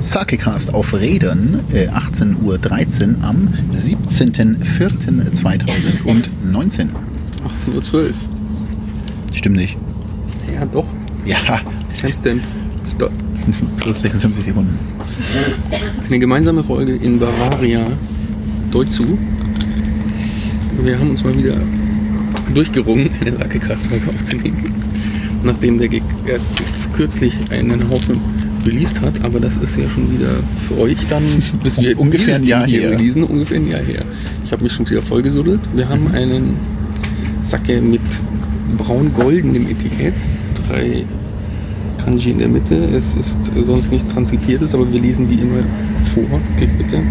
Sakecast auf Rädern, äh, 18.13 Uhr am 17.04.2019. 18.12 Uhr. Stimmt nicht. Ja, doch. Ja, Timestamp. Plus 56 Sekunden. Eine gemeinsame Folge in Bavaria. Deutzu. Wir haben uns mal wieder durchgerungen, eine Sakecast-Folge aufzunehmen. Nachdem der Gig erst kürzlich einen Haufen released hat, aber das ist ja schon wieder für euch dann, bis wir Ungefähr ein Jahr hier her. releasen, ungefähr ein Jahr her. Ich habe mich schon wieder vollgesuddelt. Wir haben einen Sacke mit braun-goldenem Etikett, drei Kanji in der Mitte. Es ist sonst nichts Transkipiertes, aber wir lesen die immer vor. Klick bitte.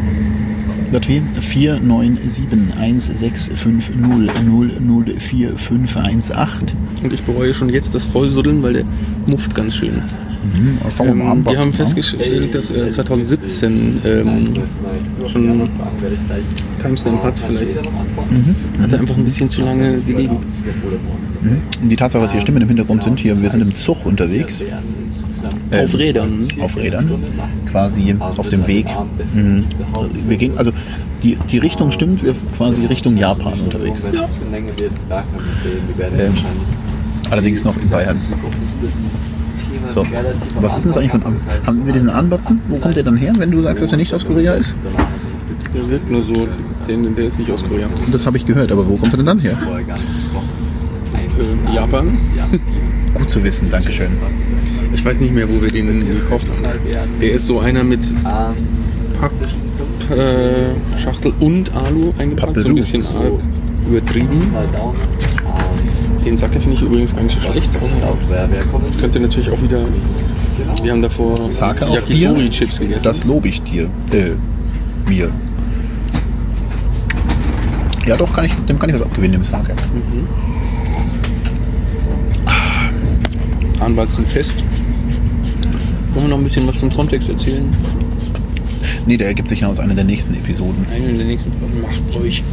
Das wie 4971650004518. Und ich bereue schon jetzt das Vollsuddeln, weil der muft ganz schön. Mhm, Ähm, wir haben ne? festgestellt, dass äh, 2017 ähm, schon Timestamp hat. Vielleicht Mhm. hat er einfach ein bisschen zu lange gelegen. Mhm. Die Tatsache, dass hier Stimmen im Hintergrund sind, hier, wir sind im Zug unterwegs. Ähm, Auf Rädern. Auf Rädern. Quasi auf dem Weg. Mhm. Wir gehen, also die, die Richtung stimmt, wir quasi Richtung Japan unterwegs. Ähm, allerdings noch in Bayern. So, was ist denn das eigentlich ein An- Haben wir diesen Anbatzen? Wo kommt der dann her, wenn du sagst, dass er nicht aus Korea ist? Der wirkt nur so, der, der ist nicht aus Korea. Das habe ich gehört, aber wo kommt er denn dann her? Äh, Japan. Gut zu wissen, Dankeschön. Ich weiß nicht mehr, wo wir den gekauft haben. Der ist so einer mit Papp, äh, Schachtel und Alu eingepackt, so ein bisschen übertrieben. Den Sacke finde ich übrigens gar nicht so schlecht. Das könnte natürlich auch wieder. Wir haben davor Sake? Yakitori-Chips gegessen. Das lobe ich dir. Äh, mir. Ja, doch, kann ich, dem kann ich was abgewinnen, dem Sake. Mhm. Anwalt sind fest. Wollen wir noch ein bisschen was zum Kontext erzählen? Nee, der ergibt sich ja aus einer der nächsten Episoden. Eine der nächsten Folgen. Macht euch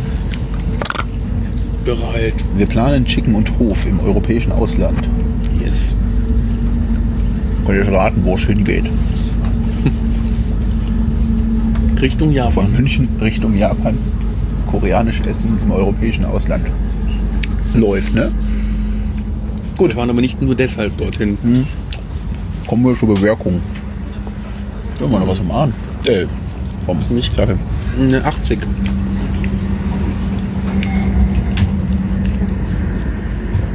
bereit. Wir planen Chicken und Hof im europäischen Ausland. Yes. Könnt ihr raten, wo es hingeht? Richtung Von Japan. München Richtung Japan. Koreanisch essen im europäischen Ausland. Läuft, ne? Gut. Wir waren aber nicht nur deshalb dorthin. Hm. Kommen wir zur Bewerkung. Mal noch was vom Ahn. Äh, vom Mich- Sake. Eine 80.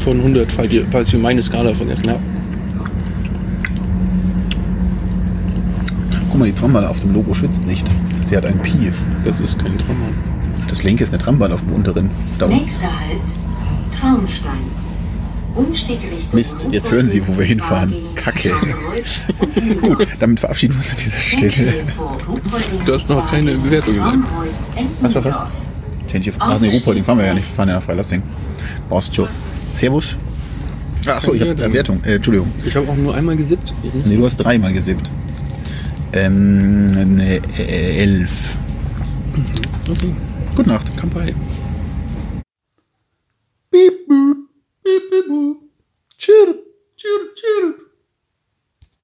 Von 100, falls ihr, falls ihr meine Skala vergessen habt. Guck mal, die Trambahn auf dem Logo schwitzt nicht. Sie hat ein Pi. Das ist kein Trauma. Das linke ist eine Trambahn auf dem unteren. Da. Nächster Halt, Traunstein. Mist, jetzt hören Sie, wo wir hinfahren. Kacke. Gut, damit verabschieden wir uns an dieser Stelle. Du hast noch keine Bewertung gesagt. Was, was, was? Change Ach nee, Ruhpolding fahren wir ja nicht. Wir fahren ja nach Freilassing. Du. Servus. Achso, ich habe Bewertung. Bewertung. Äh, Entschuldigung. Ich habe auch nur einmal gesippt. Nee, du hast dreimal gesippt. Ähm, ne, äh, elf. Okay. Gute Nacht. Kampai.